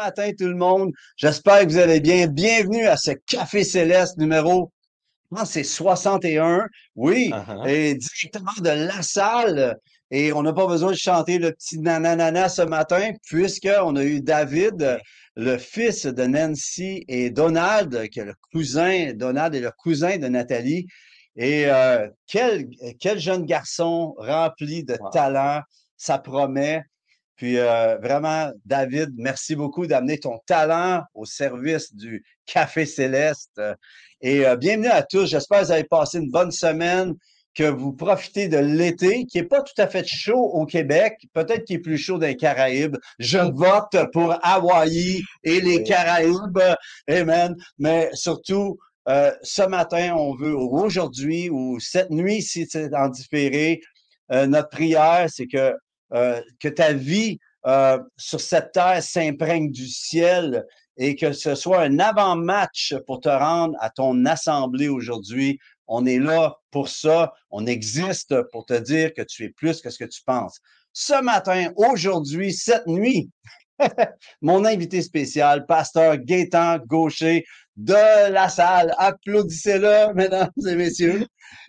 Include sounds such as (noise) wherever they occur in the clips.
Matin tout le monde. J'espère que vous allez bien. Bienvenue à ce Café Céleste numéro, je pense que c'est 61. Oui, Uh-huh. et directement de la salle. Et on n'a pas besoin de chanter le petit nananana ce matin, puisqu'on a eu David, le fils de Nancy et Donald, qui est le cousin, Donald est le cousin de Nathalie. Et euh, quel, quel jeune garçon rempli de Wow. talent, ça promet. Puis euh, vraiment, David, merci beaucoup d'amener ton talent au service du Café Céleste. Et euh, bienvenue à tous. J'espère que vous avez passé une bonne semaine, que vous profitez de l'été, qui est pas tout à fait chaud au Québec, peut-être qu'il est plus chaud dans les Caraïbes. Je vote pour Hawaï et les. Caraïbes. Amen. Mais surtout, euh, ce matin, on veut, ou aujourd'hui, ou cette nuit, si c'est en différé, euh, notre prière, c'est que, euh, que ta vie euh, sur cette terre s'imprègne du ciel et que ce soit un avant-match pour te rendre à ton assemblée aujourd'hui. On est là pour ça. On existe pour te dire que tu es plus que ce que tu penses. Ce matin, aujourd'hui, cette nuit, (laughs) mon invité spécial, pasteur Gaétan Gaucher de la salle. Applaudissez-le, (laughs) mesdames et messieurs.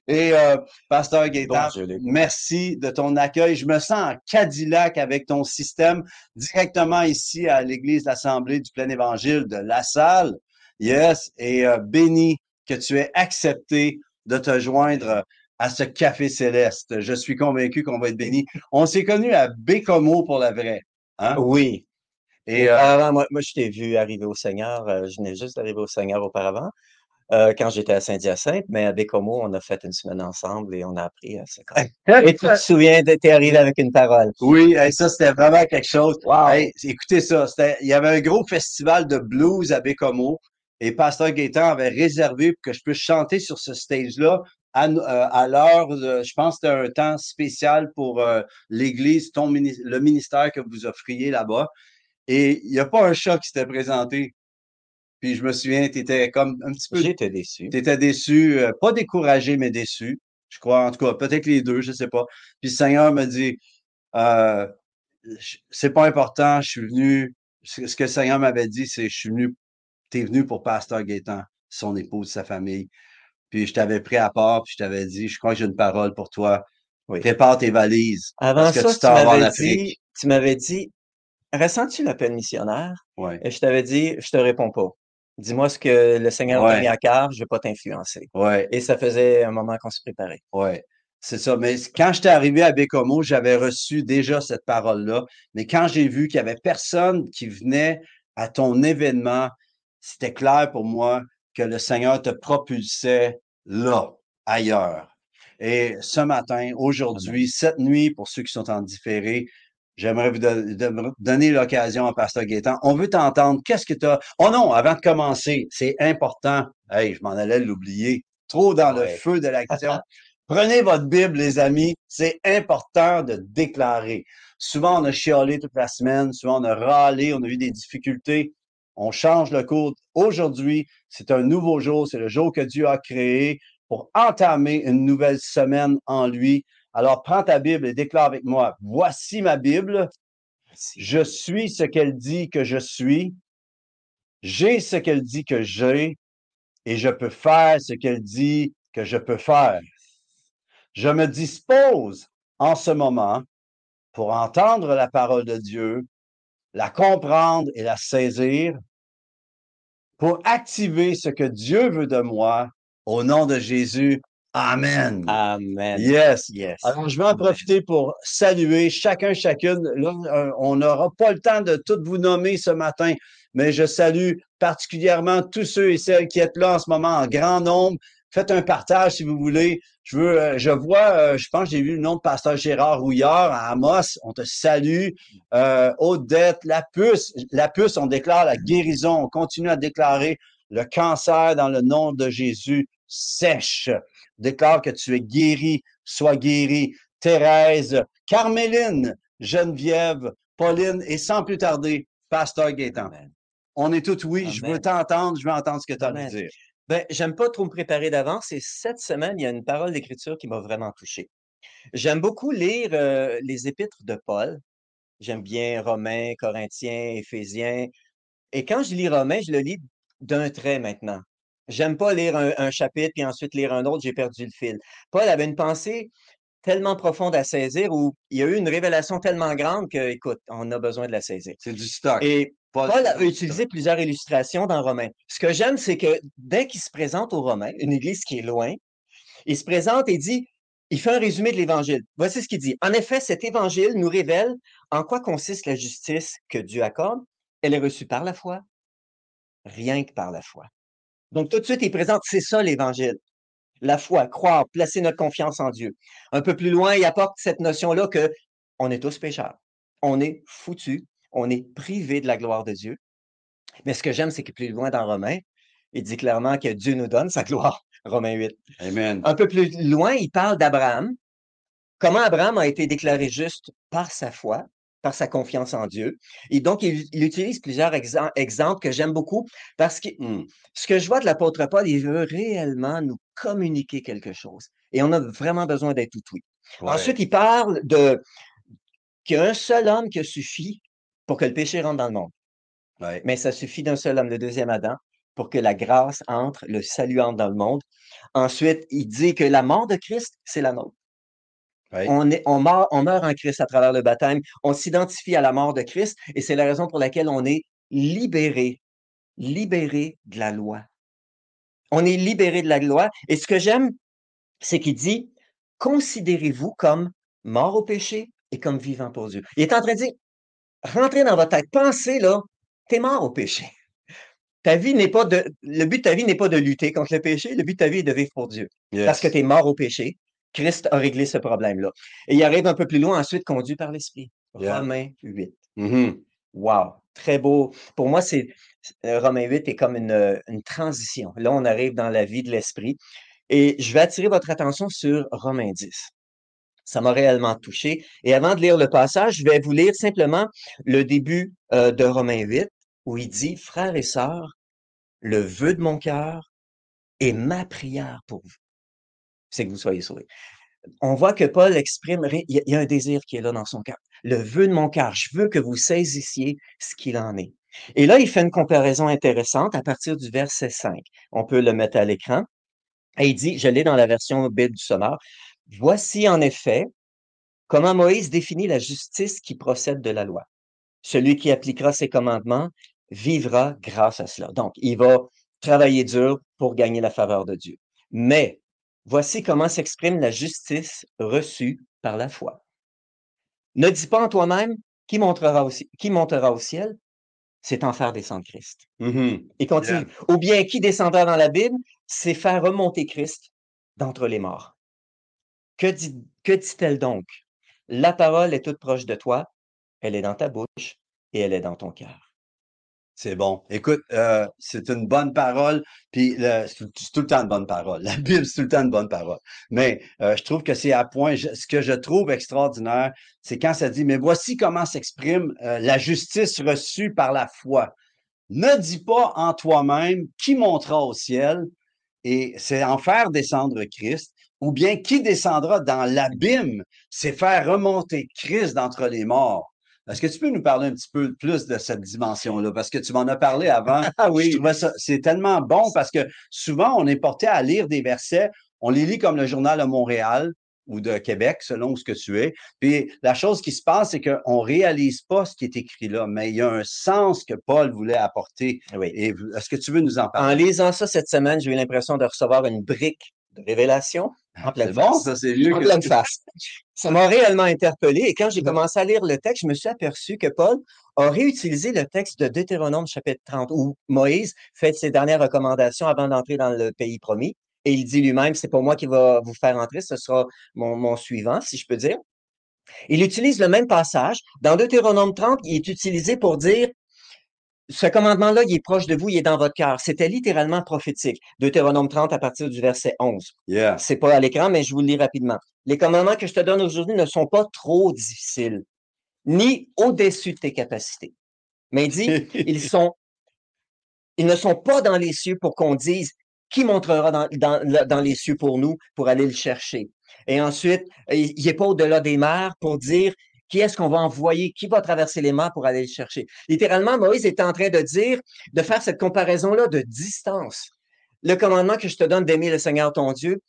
Et euh, pasteur Gaétan, merci de ton accueil. Je me sens en Cadillac avec ton système directement ici à l'Église l'Assemblée du Plein Évangile de La Salle. Yes, et euh, béni que tu aies accepté de te joindre à ce café céleste. Je suis convaincu qu'on va être béni. On s'est connus à Bécomo pour la vraie. Hein? Oui. Et euh, Auparavant, moi, moi, je t'ai vu arriver au Seigneur. euh, je venais juste d'arriver au Seigneur auparavant, euh, quand j'étais à Saint-Hyacinthe, mais à Bécomo, on a fait une semaine ensemble et on a appris à se connaître. Et tu te souviens, t'es arrivé avec une parole? oui, hey, ça c'était vraiment quelque chose. Wow. Hey, écoutez ça, il y avait un gros festival de blues à Bécomo et Pasteur Gaétan avait réservé pour que je puisse chanter sur ce stage-là à, euh, à l'heure, de- je pense que c'était un temps spécial pour euh, l'Église, ton le ministère que vous offriez là-bas. Et il n'y a pas un chat qui s'était présenté. Puis je me souviens, tu étais comme un petit peu J'étais déçu. Tu étais déçu, euh, pas découragé, mais déçu. Je crois, en tout cas, peut-être les deux, je sais pas. Puis le Seigneur me dit, euh, c'est pas important, je suis venu, ce que le Seigneur m'avait dit, c'est, je suis venu, t'es venu pour Pasteur Gaétan, son épouse, sa famille. Puis je t'avais pris à part, puis je t'avais dit, je crois que j'ai une parole pour toi. Oui. Prépare tes valises. Avant parce que ça, tu tu m'avais dit, tu m'avais dit, ressens-tu l'appel missionnaire? Ouais, Et je t'avais dit, je te réponds pas. Dis-moi ce que le Seigneur t'a Ouais. mis à cœur, je vais pas t'influencer. ouais. Et ça faisait un moment qu'on se préparait. Ouais, c'est ça. Mais quand j'étais arrivé à Bécomo, j'avais reçu déjà cette parole-là. Mais quand j'ai vu qu'il y avait personne qui venait à ton événement, c'était clair pour moi que le Seigneur te propulsait là, ailleurs. Et ce matin, aujourd'hui, cette nuit, pour ceux qui sont en différé, j'aimerais vous don- donner l'occasion à Pasteur Gaétan. On veut t'entendre. Qu'est-ce que tu as... Oh non, avant de commencer, c'est important. Hey, je m'en allais l'oublier. Trop dans le feu de l'action. (laughs) Prenez votre Bible, les amis. C'est important de déclarer. Souvent, on a chialé toute la semaine. Souvent, on a râlé. On a eu des difficultés. On change le cours. Aujourd'hui, c'est un nouveau jour. C'est le jour que Dieu a créé pour entamer une nouvelle semaine en lui. Alors, prends ta Bible et déclare avec moi. Voici ma Bible. Merci. Je suis ce qu'elle dit que je suis. J'ai ce qu'elle dit que j'ai. Et je peux faire ce qu'elle dit que je peux faire. Je me dispose en ce moment pour entendre la parole de Dieu, la comprendre et la saisir, pour activer ce que Dieu veut de moi au nom de Jésus. Amen. Amen. Yes. Yes. Alors, je vais en profiter pour saluer chacun, chacune. Là, euh, on n'aura pas le temps de tout vous nommer ce matin, mais je salue particulièrement tous ceux et celles qui êtes là en ce moment en grand nombre. Faites un partage si vous voulez. Je veux, euh, je vois, euh, je pense que j'ai vu le nom de pasteur Gérard Rouillard à Amos. On te salue. Euh, Odette, la puce, la puce, on déclare la guérison. On continue à déclarer le cancer dans le nom de Jésus sèche. Déclare que tu es guéri, sois guéri. Thérèse, Carméline, Geneviève, Pauline et sans plus tarder, Pasteur Gaétan. Amen. On est tous oui, je veux t'entendre, je veux entendre ce que tu as à dire. Ben, j'aime pas trop me préparer d'avance et cette semaine, il y a une parole d'écriture qui m'a vraiment touché. J'aime beaucoup lire euh, les épîtres de Paul. J'aime bien Romains, Corinthiens, Éphésiens, Et quand je lis Romains, je le lis d'un trait maintenant. J'aime pas lire un, chapitre puis ensuite lire un autre, j'ai perdu le fil. Paul avait une pensée tellement profonde à saisir où il y a eu une révélation tellement grande que, écoute, on a besoin de la saisir. C'est du stock. Et Paul, a utilisé plusieurs illustrations dans Romains. Ce que j'aime, c'est que dès qu'il se présente aux Romains, une église qui est loin, il se présente et dit, il fait un résumé de l'Évangile. Voici ce qu'il dit. En effet, cet Évangile nous révèle en quoi consiste la justice que Dieu accorde. Elle est reçue par la foi, rien que par la foi. Donc, tout de suite, il présente, c'est ça l'Évangile. La foi, croire, placer notre confiance en Dieu. Un peu plus loin, il apporte cette notion-là que on est tous pécheurs. On est foutus. On est privé de la gloire de Dieu. Mais ce que j'aime, c'est que plus loin dans Romains, il dit clairement que Dieu nous donne sa gloire. (laughs) Romains 8. Amen. Un peu plus loin, il parle d'Abraham. Comment Abraham a été déclaré juste par sa foi, par sa confiance en Dieu. Et donc, il, utilise plusieurs exemples que j'aime beaucoup parce que hmm, ce que je vois de l'apôtre Paul, il veut réellement nous communiquer quelque chose. Et on a vraiment besoin d'être tout oui. Ensuite, il parle de qu'il y a un seul homme qui suffit pour que le péché rentre dans le monde. Mais ça suffit d'un seul homme, le deuxième Adam, pour que la grâce entre, le salut entre dans le monde. Ensuite, il dit que la mort de Christ, c'est la nôtre. On, est, on, meurt, on meurt en Christ à travers le baptême. On s'identifie à la mort de Christ et c'est la raison pour laquelle on est libéré, libéré de la loi. On est libéré de la loi. Et ce que j'aime, c'est qu'il dit, considérez-vous comme mort au péché et comme vivant pour Dieu. Il est en train de dire, rentrez dans votre tête, pensez là, t'es mort au péché. Ta vie n'est pas de, le but de ta vie n'est pas de lutter contre le péché, le but de ta vie est de vivre pour Dieu. Parce que tu es mort au péché. Christ a réglé ce problème-là. Et il arrive un peu plus loin, ensuite, conduit par l'Esprit. Romains 8. Mm-hmm. Wow, très beau. Pour moi, c'est euh, Romains 8 est comme une, une, transition. Là, on arrive dans la vie de l'Esprit. Et je vais attirer votre attention sur Romains 10. Ça m'a réellement touché. Et avant de lire le passage, je vais vous lire simplement le début euh, de Romains 8 où il dit, frères et sœurs, le vœu de mon cœur est ma prière pour vous. C'est que vous soyez sauvés. On voit que Paul exprime, il y a un désir qui est là dans son cœur. Le vœu de mon cœur, je veux que vous saisissiez ce qu'il en est. Et là, il fait une comparaison intéressante à partir du verset 5. On peut le mettre à l'écran. Et il dit, je l'ai dans la version Bible du sonore, voici en effet comment Moïse définit la justice qui procède de la loi. Celui qui appliquera ses commandements vivra grâce à cela. Donc, il va travailler dur pour gagner la faveur de Dieu. Mais voici comment s'exprime la justice reçue par la foi. Ne dis pas en toi-même qui montera, au, qui montera au ciel, c'est en faire descendre Christ. Mm-hmm. Et continue. Ou bien qui descendra dans la Bible, c'est faire remonter Christ d'entre les morts. Que dit-elle donc? La parole est toute proche de toi, elle est dans ta bouche et elle est dans ton cœur. C'est bon. Écoute, euh, c'est une bonne parole, puis c'est tout le temps une bonne parole. (laughs) La Bible, c'est tout le temps une bonne parole. Mais euh, je trouve que c'est à point. ce que je trouve extraordinaire, c'est quand ça dit, mais voici comment s'exprime euh, la justice reçue par la foi. Ne dis pas en toi-même qui montera au ciel, et c'est en faire descendre Christ, ou bien qui descendra dans l'abîme, c'est faire remonter Christ d'entre les morts. Est-ce que tu peux nous parler un petit peu plus de cette dimension-là? Parce que tu m'en as parlé avant. (laughs) ah oui. c'est tellement bon parce que souvent, on est porté à lire des versets, on les lit comme le journal de Montréal ou de Québec, selon ce que tu es. Puis la chose qui se passe, c'est qu'on ne réalise pas ce qui est écrit là, mais il y a un sens que Paul voulait apporter. Oui. est-ce que tu veux nous en parler? En lisant ça cette semaine, j'ai eu l'impression de recevoir une brique de révélation en pleine bon, ça, c'est mieux en pleine face. Ça m'a réellement interpellé et quand j'ai commencé à lire le texte, je me suis aperçu que Paul a réutilisé le texte de Deutéronome chapitre 30 où Moïse fait ses dernières recommandations avant d'entrer dans le pays promis. Et il dit lui-même, c'est pas moi qui va vous faire entrer, ce sera mon, mon suivant, si je peux dire. Il utilise le même passage. Dans Deutéronome 30, il est utilisé pour dire ce commandement-là, il est proche de vous, il est dans votre cœur. C'était littéralement prophétique. Deutéronome 30 à partir du verset 11. Yeah. C'est pas à l'écran, mais je vous le lis rapidement. Les commandements que je te donne aujourd'hui ne sont pas trop difficiles, ni au-dessus de tes capacités. Mais il dit, ils (laughs) sont, ils ne sont pas dans les cieux pour qu'on dise qui montrera dans, dans, dans, les cieux pour nous, pour aller le chercher. Et ensuite, il n'est pas au-delà des mers pour dire Qui est-ce qu'on va envoyer? Qui va traverser les mers pour aller le chercher? Littéralement, Moïse est en train de dire, de faire cette comparaison-là de distance. Le commandement que je te donne d'aimer le Seigneur ton Dieu,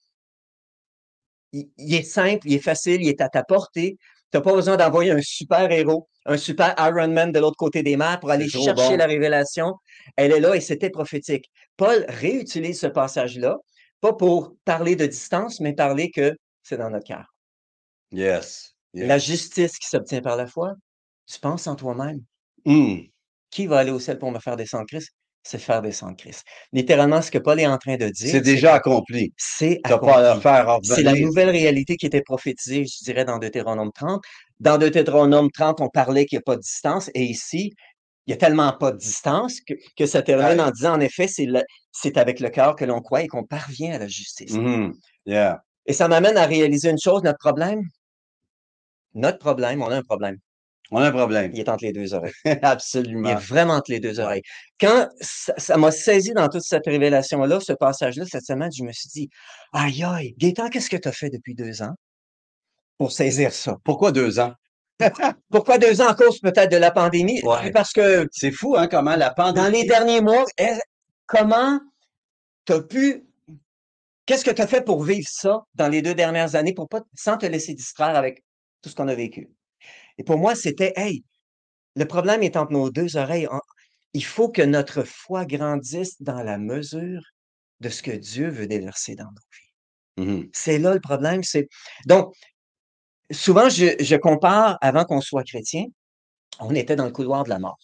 il, est simple, il est facile, il est à ta portée. Tu n'as pas besoin d'envoyer un super héros, un super Iron Man de l'autre côté des mers pour aller chercher la révélation. Elle est là et c'était prophétique. Paul réutilise ce passage-là, pas pour parler de distance, mais parler que c'est dans notre cœur. Yes, La justice qui s'obtient par la foi, tu penses en toi-même. Hmm. Qui va aller au ciel pour me faire descendre Christ? C'est faire descendre Christ. Littéralement, ce que Paul est en train de dire. C'est déjà accompli. C'est. C'est la nouvelle réalité qui était prophétisée, je dirais, dans Deutéronome 30. Dans Deutéronome 30, on parlait qu'il n'y a pas de distance. Et ici, il n'y a tellement pas de distance que, que ça termine en disant, en effet, c'est avec le cœur que l'on croit et qu'on parvient à la justice. Mm-hmm. Yeah. Et ça m'amène à réaliser une chose, notre problème, notre problème, on a un problème. On a un problème. Il est entre les deux oreilles. (laughs) Absolument. Il est vraiment entre les deux oreilles. Quand ça m'a saisi dans toute cette révélation-là, ce passage-là, cette semaine, je me suis dit, aïe, aïe, Gaëtan, qu'est-ce que tu as fait depuis deux ans pour saisir ça? Pourquoi deux ans? (laughs) Pourquoi deux ans en cause peut-être de la pandémie? Parce que. C'est fou, hein, comment la pandémie. Dans les derniers mois, comment tu as pu Qu'est-ce que tu as fait pour vivre ça dans les deux dernières années pour pas, sans te laisser distraire avec tout ce qu'on a vécu? Et pour moi, c'était, hey, le problème est entre nos deux oreilles. Il faut que notre foi grandisse dans la mesure de ce que Dieu veut déverser dans nos vies. Mmh c'est là le problème. C'est donc souvent je, je compare avant qu'on soit chrétien, on était dans le couloir de la mort.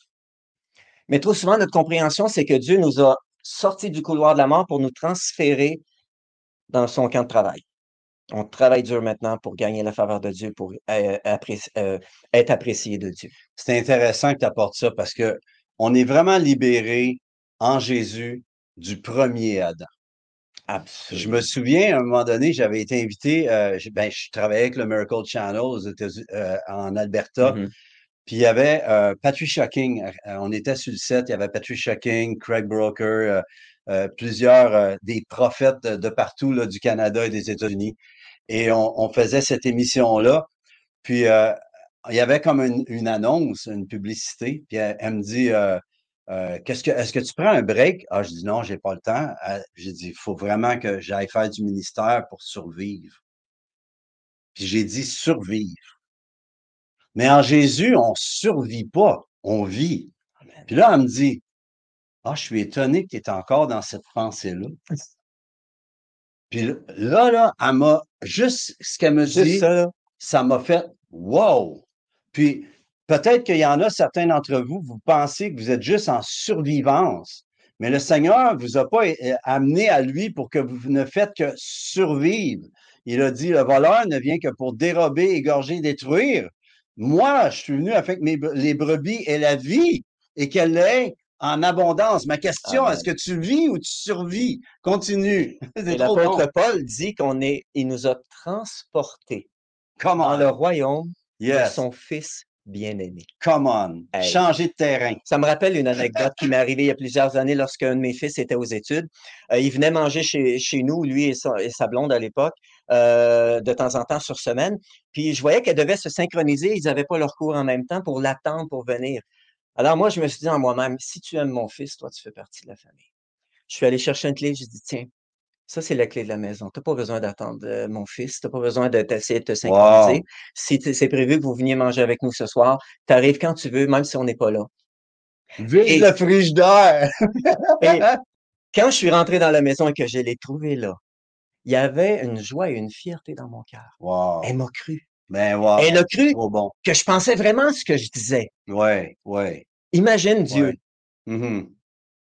Mais trop souvent notre compréhension, c'est que Dieu nous a sortis du couloir de la mort pour nous transférer dans son camp de travail. On travaille dur maintenant pour gagner la faveur de Dieu, pour euh, euh, être apprécié de Dieu. C'est intéressant que tu apportes ça parce que on est vraiment libéré en Jésus du premier Adam. Absolument. Je me souviens, à un moment donné, j'avais été invité, euh, je, ben, je travaillais avec le Miracle Channel en Alberta. Mm-hmm. Puis il y avait Patrick Shocking, on était sur le set, il y avait Patrick Shocking, Craig Broker, euh, plusieurs euh, des prophètes de, partout là, du Canada et des États-Unis. Et on, faisait cette émission-là. Puis euh, il y avait comme une, annonce, une publicité. Puis elle, me dit qu'est-ce que est-ce que tu prends un break? Ah, je dis non, j'ai pas le temps. J'ai dit, il faut vraiment que j'aille faire du ministère pour survivre. Puis j'ai dit survivre. Mais en Jésus, on survit pas, on vit. Puis là, elle me dit, ah, je suis étonné que tu es encore dans cette pensée-là. Puis là, là, elle m'a juste ce qu'elle me dit, ça m'a fait wow! Puis peut-être qu'il y en a certains d'entre vous, vous pensez que vous êtes juste en survivance. Mais le Seigneur ne vous a pas amené à lui pour que vous ne faites que survivre. Il a dit, le voleur ne vient que pour dérober, égorger, détruire. Moi, je suis venu avec mes, les brebis et la vie et qu'elle est en abondance. Ma question, est-ce que tu vis ou tu survis? Continue. (laughs) L'apôtre Paul dit qu'on est, il nous a transportés dans le royaume de son Fils bien-aimé. Come on. Changer de terrain. Ça me rappelle une anecdote qui m'est arrivée il y a plusieurs années lorsqu'un de mes fils était aux études. Euh, il venait manger chez, chez nous, lui et sa, blonde à l'époque, euh, de temps en temps sur semaine. Puis je voyais qu'elle devait se synchroniser. Ils n'avaient pas leur cours en même temps pour l'attendre pour venir. Alors moi, je me suis dit en moi-même, si tu aimes mon fils, toi, tu fais partie de la famille. Je suis allé chercher une clé, j'ai dit, tiens, ça, c'est la clé de la maison. Tu n'as pas besoin d'attendre euh, mon fils. Tu n'as pas besoin d'essayer de te synchroniser. Si c'est prévu que vous veniez manger avec nous ce soir, tu arrives quand tu veux, même si on n'est pas là. Vive le frigidaire! et (laughs) quand je suis rentré dans la maison et que je l'ai trouvé là, il y avait une joie et une fierté dans mon cœur. Elle m'a cru. Ben, Elle a cru que je pensais vraiment ce que je disais. Ouais, ouais. Imagine Dieu. Mm-hmm.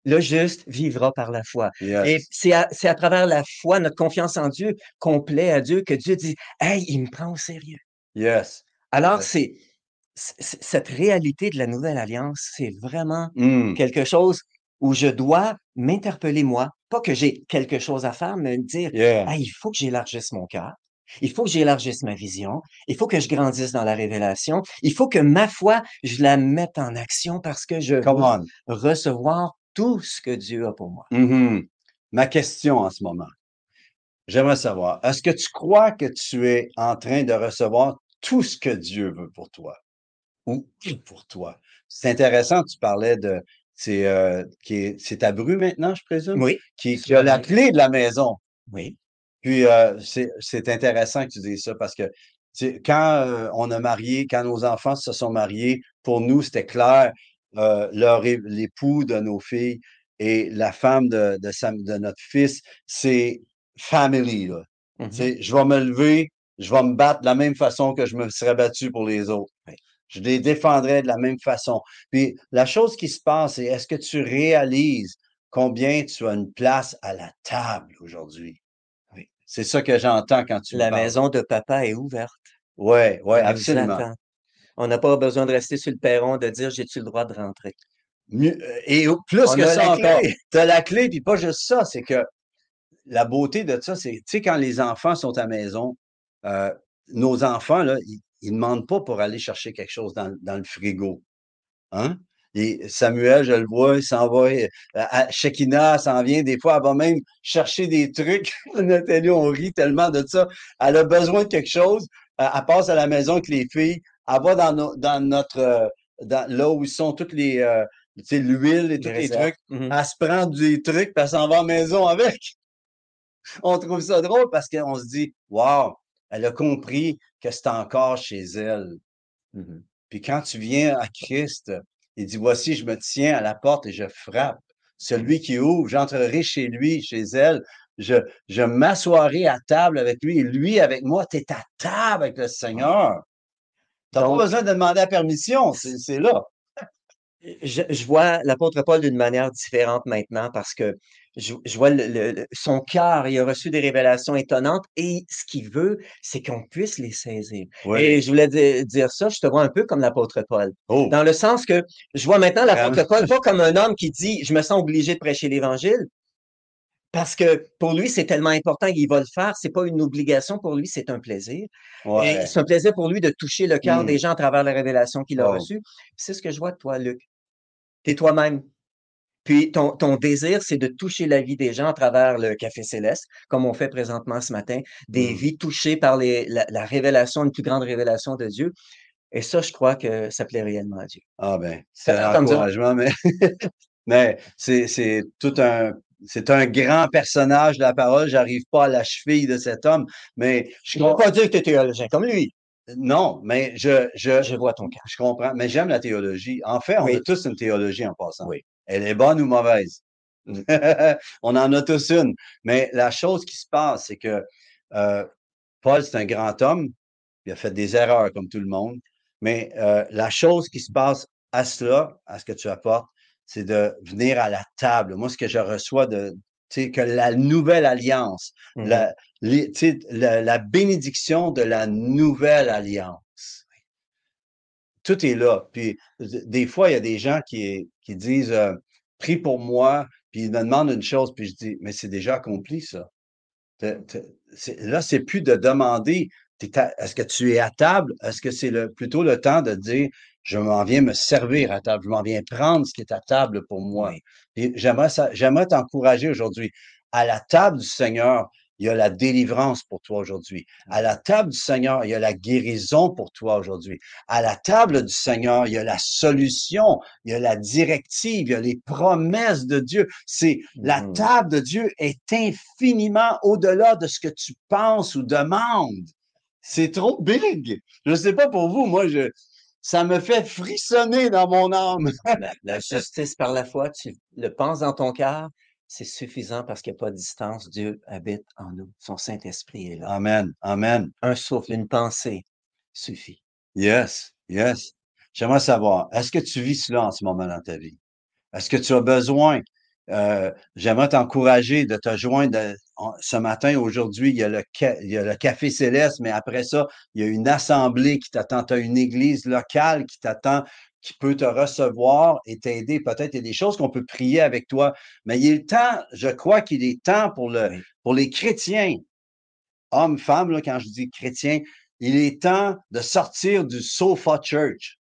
Le juste vivra par la foi. Et c'est à, à, travers la foi, notre confiance en Dieu, qu'on plaît à Dieu, que Dieu dit Hey, il me prend au sérieux. Yes. Alors, c'est cette réalité de la nouvelle alliance, c'est vraiment mm. quelque chose où je dois m'interpeller moi, pas que j'ai quelque chose à faire, mais me dire hey, il faut que j'élargisse mon cœur. Il faut que j'élargisse ma vision. Il faut que je grandisse dans la révélation. Il faut que ma foi, je la mette en action parce que je veux recevoir tout ce que Dieu a pour moi. Mm-hmm. Ma question en ce moment, j'aimerais savoir, est-ce que tu crois que tu es en train de recevoir tout ce que Dieu veut pour toi? ou pour toi? C'est intéressant, tu parlais de c'est euh, qui est c'est ta bru maintenant, je présume? Oui. Qui, qui a la clé de la maison. Oui. Puis euh, c'est intéressant que tu dises ça parce que quand euh, on a marié, quand nos enfants se sont mariés, pour nous, c'était clair, euh, l'époux de nos filles et la femme de, de, de notre fils, c'est family. Là. Mm-hmm. Je vais me lever, je vais me battre de la même façon que je me serais battu pour les autres. Je les défendrai de la même façon. Puis la chose qui se passe, c'est est-ce que tu réalises combien tu as une place à la table aujourd'hui? C'est ça que j'entends quand tu La maison de papa est ouverte. Oui, oui, absolument. On n'a pas besoin de rester sur le perron de dire j'ai-tu le droit de rentrer? Euh, et plus que ça encore, tu as la clé, puis pas juste ça, c'est que la beauté de ça, c'est, tu sais, quand les enfants sont à la maison, euh, nos enfants, là, ils, ne demandent pas pour aller chercher quelque chose dans, le frigo. Hein? Et Samuel, je le vois, il s'en va. Euh, à Shekina s'en vient. Des fois, elle va même chercher des trucs. (laughs) Nathalie, on rit tellement de ça. Elle a besoin de quelque chose. Elle passe à la maison avec les filles. Elle va dans, dans notre, dans, là où sont toutes les, tu sais, l'huile et tous les trucs. Mm-hmm. Elle se prend des trucs, puis elle s'en va à la maison avec. (laughs) On trouve ça drôle parce qu'on se dit, wow, elle a compris que c'est encore chez elle. Mm-hmm. Puis quand tu viens à Christ, il dit, voici, je me tiens à la porte et je frappe. Celui qui ouvre, j'entrerai chez lui, chez elle. Je, je m'assoirai à table avec lui et lui avec moi. Tu es à table avec le Seigneur. Tu n'as pas besoin de demander la permission, c'est là je, vois l'apôtre Paul d'une manière différente maintenant parce que je, vois son cœur, il a reçu des révélations étonnantes et ce qu'il veut, c'est qu'on puisse les saisir. Et je voulais dire ça, je te vois un peu comme l'apôtre Paul. Oh. Dans le sens que je vois maintenant l'apôtre Paul pas comme un homme qui dit, je me sens obligé de prêcher l'évangile. Parce que pour lui, c'est tellement important qu'il va le faire. C'est pas une obligation pour lui, c'est un plaisir. c'est un plaisir pour lui de toucher le cœur des mmh. gens à travers la révélation qu'il a reçue. C'est ce que je vois de toi, Luc tu toi-même. Puis ton, ton désir, c'est de toucher la vie des gens à travers le Café Céleste, comme on fait présentement ce matin, des mmh. vies touchées par les, la, révélation, une plus grande révélation de Dieu. Et ça, je crois que ça plaît réellement à Dieu. Ah ben, c'est un encouragement, mais, (laughs) mais c'est tout un c'est un grand personnage de la parole. J'arrive pas à la cheville de cet homme, mais je ne peux pas dire que tu es théologien comme lui. Non, mais je, je, je vois ton cas. Je comprends, mais j'aime la théologie. En fait, on a tous une théologie en passant. Oui. Elle est bonne ou mauvaise? (laughs) on en a tous une. Mais la chose qui se passe, c'est que euh, Paul, c'est un grand homme. Il a fait des erreurs comme tout le monde. Mais euh, la chose qui se passe à cela, à ce que tu apportes, c'est de venir à la table. Moi, ce que je reçois de, que la nouvelle alliance, mmh la, la, bénédiction de la nouvelle alliance. Tout est là. Puis des fois, il y a des gens qui, qui disent euh, Prie pour moi, puis ils me demandent une chose, puis je dis Mais c'est déjà accompli, ça. là, c'est plus de demander est-ce que tu es à table? Est-ce que c'est le, plutôt le temps de dire je m'en viens me servir à table, je m'en viens prendre ce qui est à table pour moi. j'aimerais ça, j'aimerais t'encourager aujourd'hui. À la table du Seigneur, il y a la délivrance pour toi aujourd'hui. À la table du Seigneur, il y a la guérison pour toi aujourd'hui. À la table du Seigneur, il y a la solution, il y a la directive, il y a les promesses de Dieu. C'est la mmh. table de Dieu est infiniment au-delà de ce que tu penses ou demandes. C'est trop big. Je sais pas pour vous, moi, je, ça me fait frissonner dans mon âme. la, justice par la foi, tu le penses dans ton cœur, c'est suffisant parce qu'il n'y a pas de distance. Dieu habite en nous. Son Saint-Esprit est là. Amen. Amen. Un souffle, une pensée suffit. Yes. Yes. J'aimerais savoir, est-ce que tu vis cela en ce moment dans ta vie? Est-ce que tu as besoin euh, j'aimerais t'encourager de te joindre ce matin, aujourd'hui, il, y a le, il y a le Café Céleste, mais après ça, il y a une assemblée qui t'attend, tu as une église locale qui t'attend, qui peut te recevoir et t'aider. Peut-être il y a des choses qu'on peut prier avec toi, mais il est temps, je crois qu'il est temps pour, le, pour les chrétiens, hommes, femmes, là, quand je dis chrétiens, il est temps de sortir du sofa church.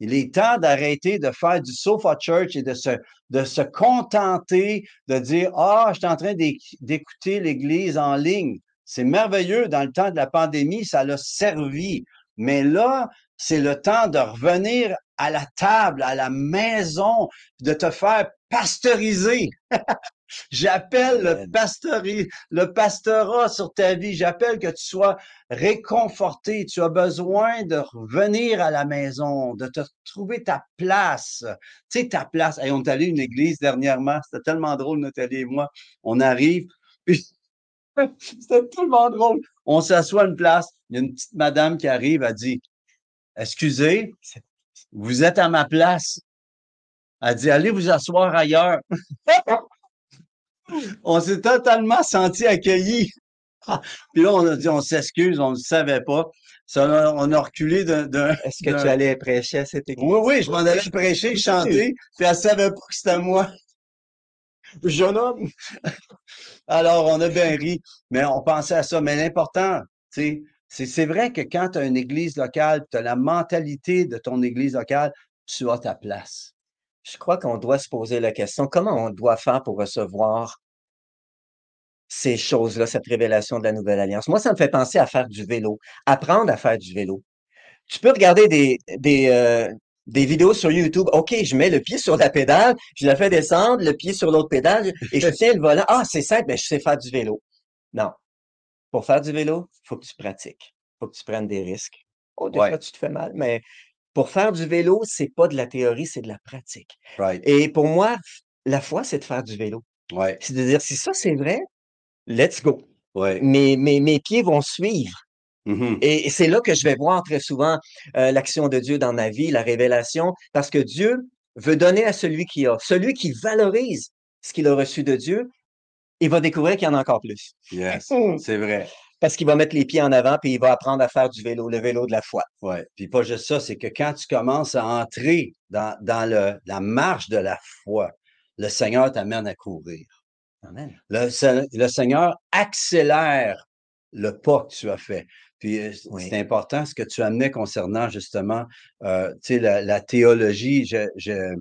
Il est temps d'arrêter de faire du sofa church et de se, de se contenter de dire Ah, je suis en train d'écouter l'Église en ligne. C'est merveilleux. Dans le temps de la pandémie, ça l'a servi. Mais là, c'est le temps de revenir à la table, à la maison, de te faire pasteuriser. (laughs) J'appelle le, pasteuri, le pastorat sur ta vie. J'appelle que tu sois réconforté. Tu as besoin de revenir à la maison, de te trouver ta place. Tu sais, ta place. Et on est allé à une église dernièrement. C'était tellement drôle, Nathalie et moi. On arrive, puis (laughs) c'était tellement drôle. On s'assoit à une place. Il y a une petite madame qui arrive, elle dit, excusez, vous êtes à ma place. Elle dit, allez vous asseoir ailleurs. (laughs) on s'est totalement senti accueillis. (laughs) Puis là, on a dit, on s'excuse, on ne savait pas. Ça, on a reculé d'un. Est-ce que tu allais prêcher à cette église? Oui, oui, je m'en allais prêcher, chanter, puis elle savait pas que c'était moi. Jeune homme. (laughs) Alors, on a bien ri, mais on pensait à ça. Mais l'important, tu sais, c'est vrai que quand tu as une église locale, tu as la mentalité de ton église locale, tu as ta place. Je crois qu'on doit se poser la question, comment on doit faire pour recevoir ces choses-là, cette révélation de la nouvelle alliance? Moi, ça me fait penser à faire du vélo, apprendre à faire du vélo. Tu peux regarder des, des, euh, des vidéos sur YouTube. OK, je mets le pied sur la pédale, je la fais descendre, le pied sur l'autre pédale, et je (laughs) tiens le volant. Ah, c'est simple, mais je sais faire du vélo. Non. Pour faire du vélo, il faut que tu pratiques. Il faut que tu prennes des risques. Oh, des fois, tu te fais mal, mais pour faire du vélo, c'est pas de la théorie, c'est de la pratique. Et pour moi, la foi, c'est de faire du vélo. Ouais. C'est de dire, si ça, c'est vrai, let's go. Ouais. Mes, mes, mes pieds vont suivre. Mhm. Et c'est là que je vais voir très souvent euh, l'action de Dieu dans ma vie, la révélation, parce que Dieu veut donner à celui qui a. Celui qui valorise ce qu'il a reçu de Dieu, il va découvrir qu'il y en a encore plus. Yes, (laughs) c'est vrai. Parce qu'il va mettre les pieds en avant, puis il va apprendre à faire du vélo, le vélo de la foi. Ouais. Puis pas juste ça, c'est que quand tu commences à entrer dans, dans le, la marche de la foi, le Seigneur t'amène à courir. Amen. Le, Se- le Seigneur accélère le pas que tu as fait. Puis euh, Oui. c'est important ce que tu amenais concernant justement euh, tu sais, la, la théologie. Je, je,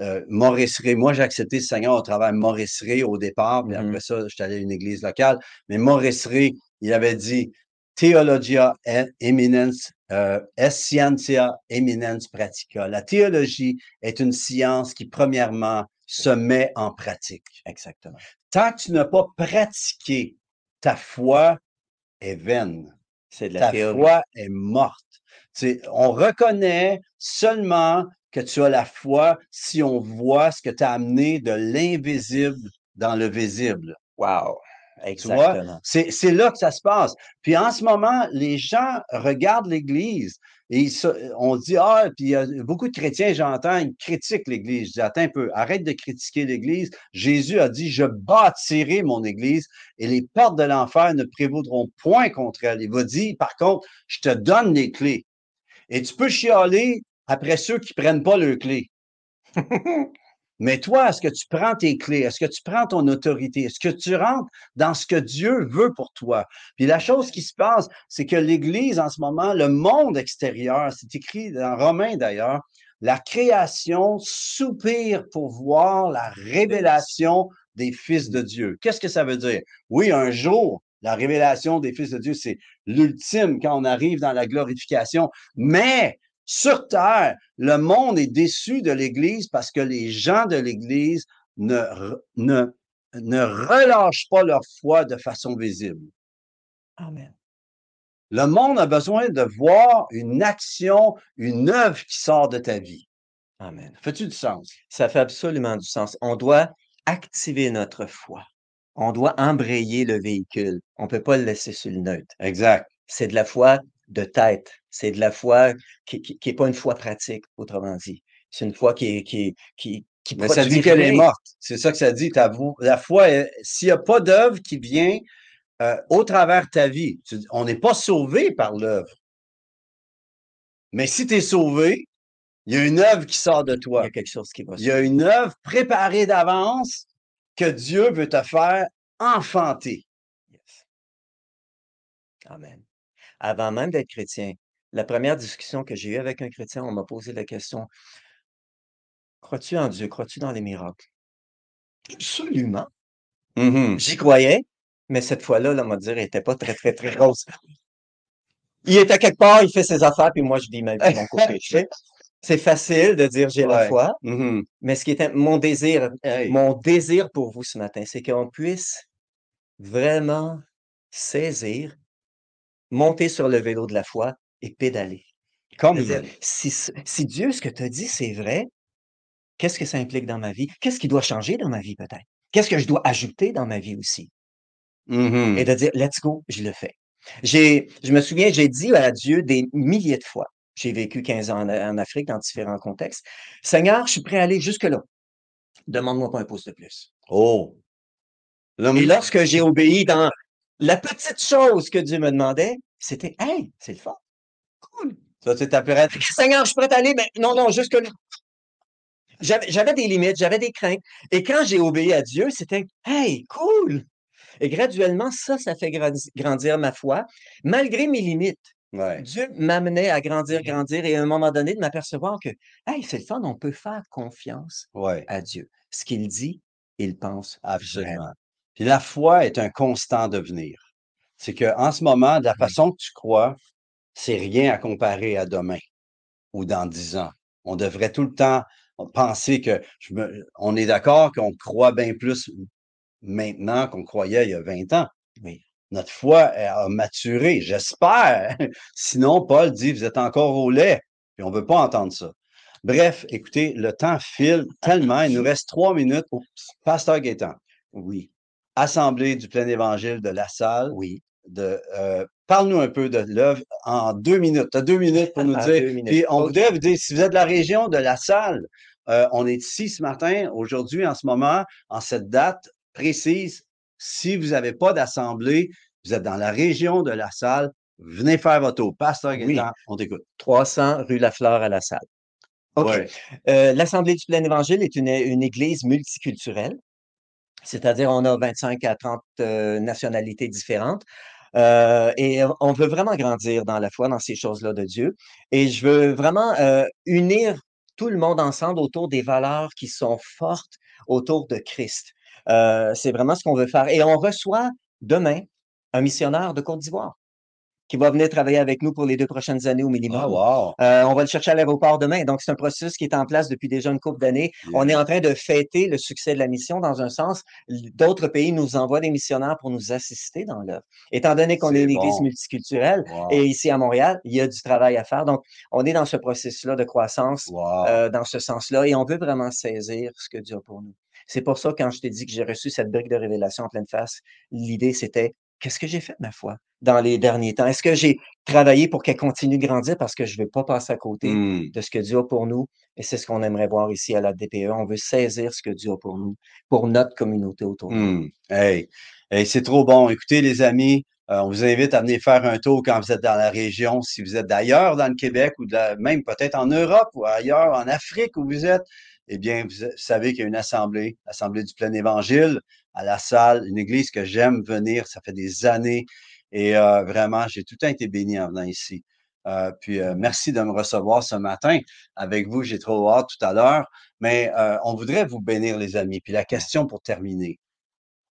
euh, Maurice Ray, moi j'ai accepté le Seigneur au travers de Maurice Ray au départ, puis Mhm. après ça, je suis allé à une église locale. Mais Maurice Ray, il avait dit Theologia eminens, euh, est scientia eminens pratica. La théologie est une science qui, premièrement, se met en pratique. Exactement. Tant que tu n'as pas pratiqué, ta foi est vaine. C'est de la Ta théorie. foi est morte. On reconnaît seulement que tu as la foi si on voit ce que tu as amené de l'invisible dans le visible. Wow. Tu vois? Exactement. C'est c'est là que ça se passe. Puis en ce moment, les gens regardent l'Église et ils se- on dit, ah, puis il y a beaucoup de chrétiens, j'entends, ils critiquent l'Église. Je dis, attends un peu, arrête de critiquer l'Église. Jésus a dit, je bâtirai mon Église et les portes de l'enfer ne prévaudront point contre elle. Il va dire, par contre, je te donne les clés. Et tu peux chialer après ceux qui prennent pas leurs clés. (laughs) Mais toi, est-ce que tu prends tes clés? Est-ce que tu prends ton autorité? Est-ce que tu rentres dans ce que Dieu veut pour toi? Puis la chose qui se passe, c'est que l'Église, en ce moment, le monde extérieur, c'est écrit dans Romains d'ailleurs, la création soupire pour voir la révélation des fils de Dieu. Qu'est-ce que ça veut dire? Oui, un jour, la révélation des fils de Dieu, c'est l'ultime quand on arrive dans la glorification. Mais sur terre, le monde est déçu de l'Église parce que les gens de l'Église ne, ne, ne relâchent pas leur foi de façon visible. Amen. Le monde a besoin de voir une action, une œuvre qui sort de ta vie. Amen. Fais-tu du sens? Ça fait absolument du sens. On doit activer notre foi. On doit embrayer le véhicule. On peut pas le laisser sur le neutre. Exact. C'est de la foi de tête. C'est de la foi qui, qui, qui pas une foi pratique, autrement dit. C'est une foi qui qui, qui, qui Mais ça dit qu'elle est morte. C'est ça que ça dit. La foi, s'il n'y a pas d'œuvre qui vient euh, au travers de ta vie, tu- on n'est pas sauvé par l'œuvre. Mais si tu es sauvé, il y a une œuvre qui sort de Il y toi. a quelque chose qui va Il y a une œuvre préparée d'avance que Dieu veut te faire enfanter. Yes. Amen. Avant même d'être chrétien, la première discussion que j'ai eue avec un chrétien, on m'a posé la question, crois-tu en Dieu? Crois-tu dans les miracles? Absolument. Mhm. J'y croyais, mais cette fois-là, là, on m'a dit, elle n'était pas très, très, très grosse. Il à quelque part, il fait ses affaires, puis moi, je vis ma vie de mon côté. tu sais. C'est facile de dire j'ai la foi, Mhm. mais ce qui est mon désir, Hey. mon désir pour vous ce matin, c'est qu'on puisse vraiment saisir, monter sur le vélo de la foi et pédaler. Comme si, si Dieu, ce que tu as dit, c'est vrai, qu'est-ce que ça implique dans ma vie? Qu'est-ce qui doit changer dans ma vie peut-être? Qu'est-ce que je dois ajouter dans ma vie aussi? Et de dire, let's go, je le fais. Je me souviens, j'ai dit à Dieu des milliers de fois. J'ai vécu 15 ans en, en Afrique dans différents contextes. Seigneur, je suis prêt à aller jusque-là. Demande-moi pas un pouce de plus. Oh. Là, Et lorsque j'ai obéi dans la petite chose que Dieu me demandait, c'était, hey, c'est le fun. Ça, tu t'appellerais. Seigneur, je suis prêt à aller, mais non, non, jusque-là. J'avais, j'avais des limites, j'avais des craintes. Et quand j'ai obéi à Dieu, c'était, hey, cool. Et graduellement, ça, ça fait grandi- grandir ma foi, malgré mes limites. Ouais. Dieu m'amenait à grandir, grandir, et à un moment donné, de m'apercevoir que, hey, c'est le fun, on peut faire confiance Ouais. à Dieu. Ce qu'il dit, il pense. Absolument. Puis la foi est un constant devenir. C'est que en ce moment, de la façon que tu crois, c'est rien à comparer à demain ou dans dix ans. On devrait tout le temps penser que je me- on est d'accord qu'on croit bien plus maintenant qu'on croyait il y a 20 ans. Oui. Notre foi a maturé, j'espère. (laughs) Sinon, Paul dit, vous êtes encore au lait. Puis on veut pas entendre ça. Bref, écoutez, le temps file tellement. Il nous reste trois minutes. Pasteur Gaétan, Oui, Assemblée du plein évangile de la salle. oui. De, euh, Parle-nous un peu de l'œuvre en deux minutes. Tu as deux minutes pour nous En dire. Puis on Ok. voudrait vous dire, si vous êtes de la région de la salle, euh, on est ici ce matin, aujourd'hui, en ce moment, en cette date précise. Si vous n'avez pas d'assemblée, vous êtes dans la région de la salle, venez faire votre tour. Pasteur Oui. Gaétan, on t'écoute. 300 rue Lafleur à la salle. OK. Ouais. Euh, L'Assemblée du plein évangile est une, une église multiculturelle, c'est-à-dire on a 25 à 30 euh, nationalités différentes. Euh, et on veut vraiment grandir dans la foi, dans ces choses-là de Dieu. Et je veux vraiment euh, unir tout le monde ensemble autour des valeurs qui sont fortes autour de Christ. Euh, c'est vraiment ce qu'on veut faire. Et on reçoit demain un missionnaire de Côte d'Ivoire qui va venir travailler avec nous pour les deux prochaines années au minimum. Ah, wow. Euh, on va le chercher à l'aéroport demain. Donc, c'est un processus qui est en place depuis déjà une couple d'années. On est en train de fêter le succès de la mission dans un sens. D'autres pays nous envoient des missionnaires pour nous assister dans l'œuvre. Étant donné qu'on est une église multiculturelle Wow. et ici à Montréal, il y a du travail à faire. Donc, on est dans ce processus-là de croissance Wow. euh, dans ce sens-là et on veut vraiment saisir ce que Dieu a pour nous. C'est pour ça, quand je t'ai dit que j'ai reçu cette brique de révélation en pleine face, l'idée, c'était qu'est-ce que j'ai fait de ma foi dans les derniers temps? Est-ce que j'ai travaillé pour qu'elle continue de grandir parce que je ne veux pas passer à côté Hmm. de ce que Dieu a pour nous? Et c'est ce qu'on aimerait voir ici à la DPE. On veut saisir ce que Dieu a pour nous, pour notre communauté autour de nous. Hmm. Hey. Hey, c'est trop bon. Écoutez, les amis, euh, on vous invite à venir faire un tour quand vous êtes dans la région. Si vous êtes d'ailleurs dans le Québec ou de la- même peut-être en Europe ou ailleurs, en Afrique où vous êtes, eh bien, vous savez qu'il y a une assemblée, l'Assemblée du plein évangile, à la salle, une église que j'aime venir. Ça fait des années. Et euh, vraiment, j'ai tout le temps été béni en venant ici. Euh, puis euh, merci de me recevoir ce matin avec vous. J'ai trop hâte tout à l'heure. Mais on voudrait vous bénir, les amis. Puis la question pour terminer,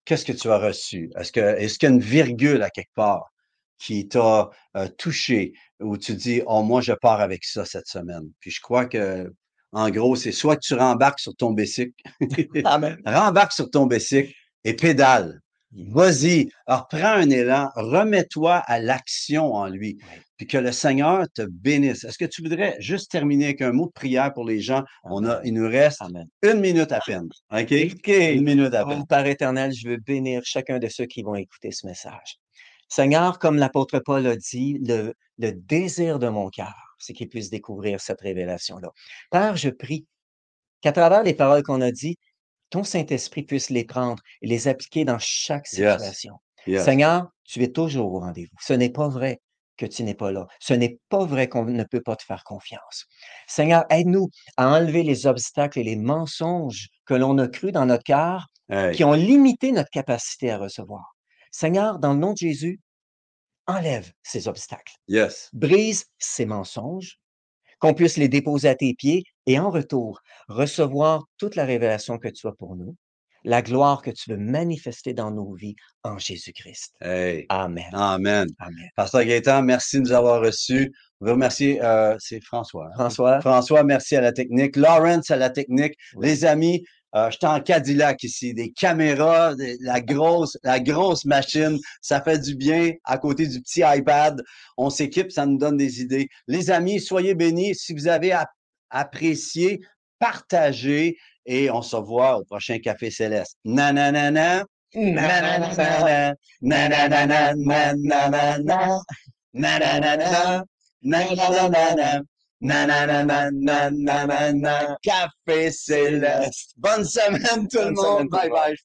qu'est-ce que tu as reçu? Est-ce que est-ce qu'il y a une virgule à quelque part qui t'a touché où tu dis Oh, moi, je pars avec ça cette semaine? Puis je crois que en gros, c'est soit que tu rembarques sur ton bicycle, (laughs) (laughs) rembarque sur ton bicycle et pédale. Vas-y, alors prends un élan, remets-toi à l'action en lui, puis que le Seigneur te bénisse. Est-ce que tu voudrais juste terminer avec un mot de prière pour les gens? On a, il nous reste Amen. une minute à peine. OK? Une minute à peine. Oh, Père éternel, je veux bénir chacun de ceux qui vont écouter ce message. Seigneur, comme l'apôtre Paul a dit, le, le désir de mon cœur, c'est qu'il puisse découvrir cette révélation-là. Père, je prie qu'à travers les paroles qu'on a dites, ton Saint-Esprit puisse les prendre et les appliquer dans chaque situation. Yes. Seigneur, tu es toujours au rendez-vous. Ce n'est pas vrai que tu n'es pas là. Ce n'est pas vrai qu'on ne peut pas te faire confiance. Seigneur, aide-nous à enlever les obstacles et les mensonges que l'on a crus dans notre cœur Hey. qui ont limité notre capacité à recevoir. Seigneur, dans le nom de Jésus, enlève ces obstacles, Yes. brise ces mensonges, qu'on puisse les déposer à tes pieds et en retour, recevoir toute la révélation que tu as pour nous. la gloire que tu veux manifester dans nos vies en Jésus-Christ. Hey. Amen. Amen. Amen. Pasteur Gaétan, merci de nous avoir reçus. On veut remercier, euh, c'est François. hein? François, François, merci à la technique. Lawrence à la technique. Oui. Les amis, euh, je suis en Cadillac ici, des caméras, des- la grosse, la grosse machine. Ça fait du bien à côté du petit iPad. On s'équipe, ça nous donne des idées. Les amis, soyez bénis. Si vous avez ap- appréciez, partagez et on se voit au prochain Café Céleste. Nananana. Café céleste. Bonne semaine tout le monde. Bye. bye.